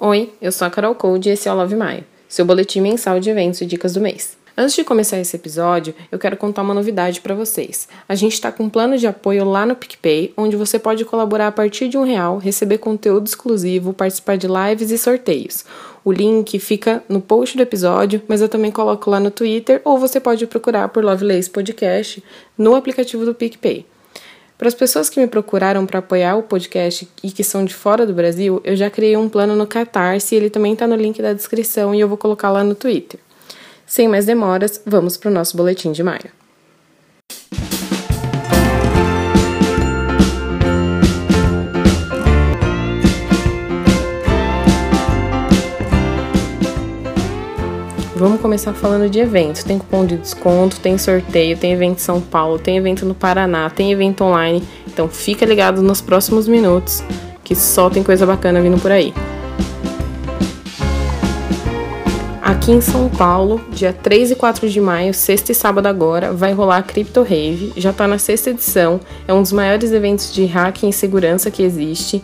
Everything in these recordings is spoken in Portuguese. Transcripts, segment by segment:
Oi, eu sou a Carol Code e esse é o Love Maio, seu boletim mensal de eventos e dicas do mês. Antes de começar esse episódio, eu quero contar uma novidade para vocês. A gente está com um plano de apoio lá no PicPay, onde você pode colaborar a partir de um real, receber conteúdo exclusivo, participar de lives e sorteios. O link fica no post do episódio, mas eu também coloco lá no Twitter, ou você pode procurar por Lovelace Podcast no aplicativo do PicPay. Para as pessoas que me procuraram para apoiar o podcast e que são de fora do Brasil, eu já criei um plano no Catarse, ele também está no link da descrição e eu vou colocar lá no Twitter. Sem mais demoras, vamos para o nosso boletim de maio. Vamos começar falando de eventos. Tem cupom de desconto, tem sorteio, tem evento em São Paulo, tem evento no Paraná, tem evento online. Então fica ligado nos próximos minutos, que só tem coisa bacana vindo por aí. Aqui em São Paulo, dia 3 e 4 de maio, sexta e sábado agora, vai rolar a Crypto Rave. Já está na sexta edição, é um dos maiores eventos de hacking e segurança que existe.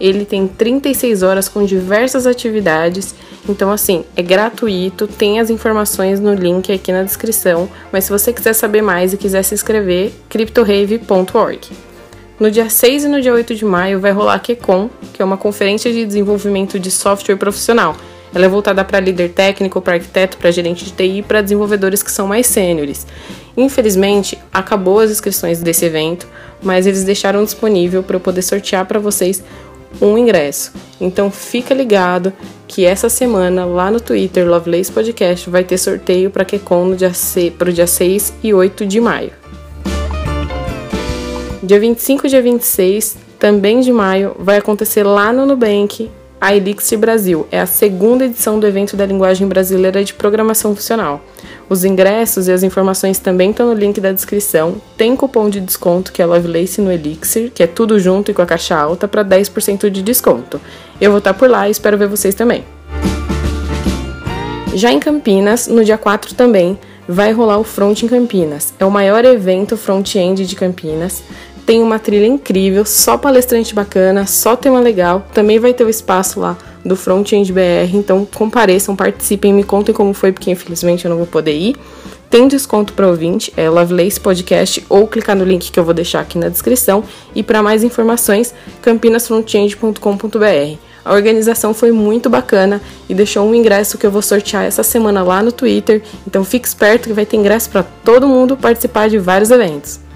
Ele tem 36 horas com diversas atividades então, assim, é gratuito, tem as informações no link aqui na descrição, mas se você quiser saber mais e quiser se inscrever, cryptorave.org. No dia 6 e no dia 8 de maio vai rolar a QCon, que é uma conferência de desenvolvimento de software profissional. Ela é voltada para líder técnico, para arquiteto, para gerente de TI e para desenvolvedores que são mais sêniores. Infelizmente, acabou as inscrições desse evento, mas eles deixaram disponível para eu poder sortear para vocês um ingresso. Então fica ligado que essa semana lá no Twitter Lovelace Podcast vai ter sorteio para QCon no dia o dia 6 e 8 de maio. Dia 25 e dia 26, também de maio, vai acontecer lá no Nubank a Elixir Brasil. É a segunda edição do evento da linguagem brasileira de programação funcional. Os ingressos e as informações também estão no link da descrição. Tem cupom de desconto que é Lovelace no Elixir, que é tudo junto e com a caixa alta para 10% de desconto. Eu vou estar por lá e espero ver vocês também. Já em Campinas, no dia 4 também, vai rolar o Front em Campinas. É o maior evento front-end de Campinas. Tem uma trilha incrível, só palestrante bacana, só tema legal. Também vai ter o espaço lá do Frontend BR, então compareçam, participem, me contem como foi, porque infelizmente eu não vou poder ir. Tem desconto para ouvinte, é Lovelace Podcast, ou clicar no link que eu vou deixar aqui na descrição. E para mais informações, campinasfrontend.com.br. A organização foi muito bacana e deixou um ingresso que eu vou sortear essa semana lá no Twitter. Então fique esperto que vai ter ingresso para todo mundo participar de vários eventos.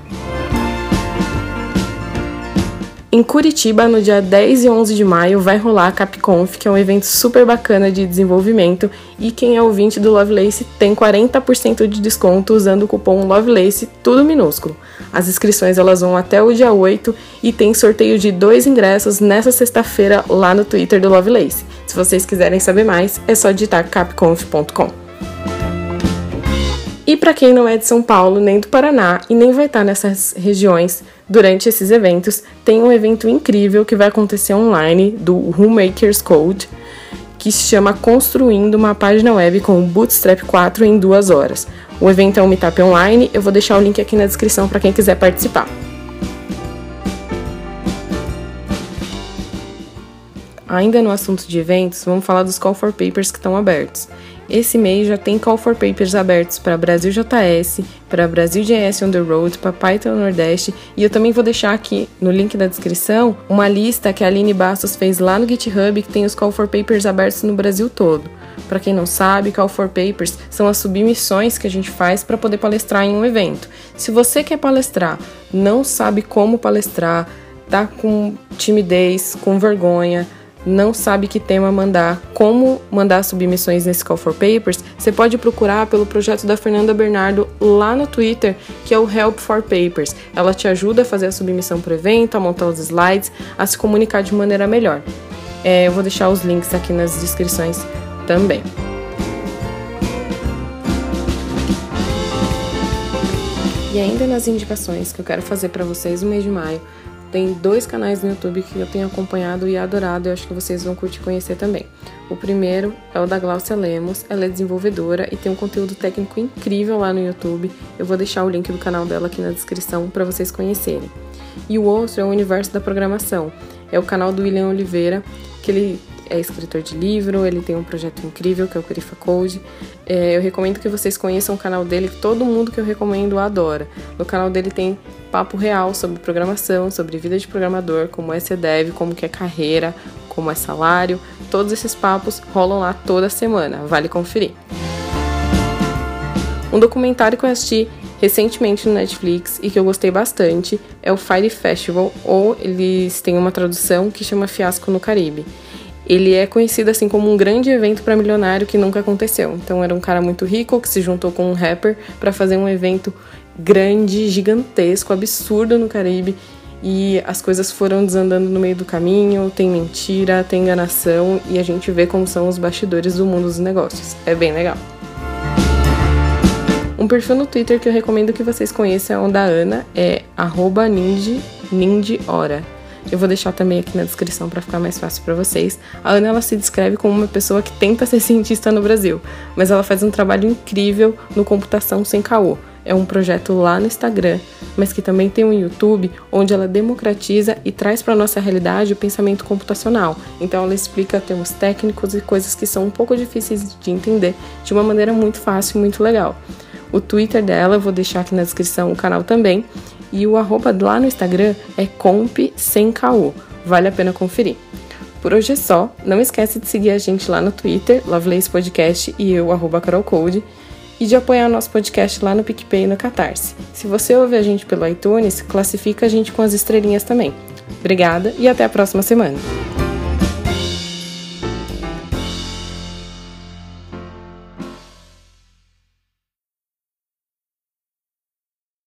Em Curitiba, no dia 10 e 11 de maio, vai rolar a CapConf, que é um evento super bacana de desenvolvimento, e quem é ouvinte do Lovelace tem 40% de desconto usando o cupom Lovelace, tudo minúsculo. As inscrições elas vão até o dia 8 e tem sorteio de dois ingressos nessa sexta-feira lá no Twitter do Lovelace. Se vocês quiserem saber mais, é só digitar capconf.com. E para quem não é de São Paulo nem do Paraná e nem vai estar nessas regiões, Durante esses eventos, tem um evento incrível que vai acontecer online do Homemakers Code, que se chama Construindo uma página web com Bootstrap 4 em duas horas. O evento é um meetup online, eu vou deixar o link aqui na descrição para quem quiser participar. Ainda no assunto de eventos, vamos falar dos Call for Papers que estão abertos. Esse mês já tem Call for Papers abertos para Brasil JS, para Brasil JS on the Road, para Python Nordeste e eu também vou deixar aqui no link da descrição uma lista que a Aline Bastos fez lá no GitHub que tem os Call for Papers abertos no Brasil todo. Para quem não sabe, Call for Papers são as submissões que a gente faz para poder palestrar em um evento. Se você quer palestrar, não sabe como palestrar, tá com timidez, com vergonha, não sabe que tema mandar, como mandar submissões nesse Call for Papers, você pode procurar pelo projeto da Fernanda Bernardo lá no Twitter, que é o Help for Papers. Ela te ajuda a fazer a submissão para o evento, a montar os slides, a se comunicar de maneira melhor. É, eu vou deixar os links aqui nas descrições também. E ainda nas indicações que eu quero fazer para vocês no mês de maio, tem dois canais no YouTube que eu tenho acompanhado e adorado, eu acho que vocês vão curtir conhecer também. O primeiro é o da Glaucia Lemos, ela é desenvolvedora e tem um conteúdo técnico incrível lá no YouTube. Eu vou deixar o link do canal dela aqui na descrição para vocês conhecerem. E o outro é o Universo da Programação, é o canal do William Oliveira, que ele é escritor de livro, ele tem um projeto incrível que é o Crifa Code. É, eu recomendo que vocês conheçam o canal dele, que todo mundo que eu recomendo adora. No canal dele tem papo real sobre programação, sobre vida de programador, como é ser dev, como que é carreira, como é salário. Todos esses papos rolam lá toda semana, vale conferir. Um documentário que eu assisti recentemente no Netflix e que eu gostei bastante é o Fire Festival, ou eles têm uma tradução que chama Fiasco no Caribe. Ele é conhecido assim como um grande evento para milionário que nunca aconteceu. Então era um cara muito rico que se juntou com um rapper para fazer um evento grande, gigantesco, absurdo no Caribe e as coisas foram desandando no meio do caminho, tem mentira, tem enganação e a gente vê como são os bastidores do mundo dos negócios. É bem legal. Um perfil no Twitter que eu recomendo que vocês conheçam é o da Ana, é @nindiora. Eu vou deixar também aqui na descrição para ficar mais fácil para vocês. A Ana ela se descreve como uma pessoa que tenta ser cientista no Brasil, mas ela faz um trabalho incrível no computação sem caô. É um projeto lá no Instagram, mas que também tem um YouTube onde ela democratiza e traz para nossa realidade o pensamento computacional. Então ela explica termos técnicos e coisas que são um pouco difíceis de entender de uma maneira muito fácil e muito legal. O Twitter dela, eu vou deixar aqui na descrição o canal também. E o arroba lá no Instagram é comp sem caô. Vale a pena conferir. Por hoje é só. Não esquece de seguir a gente lá no Twitter, Lovelace Podcast e eu, arroba carolcode. E de apoiar nosso podcast lá no PicPay e no Catarse. Se você ouve a gente pelo iTunes, classifica a gente com as estrelinhas também. Obrigada e até a próxima semana.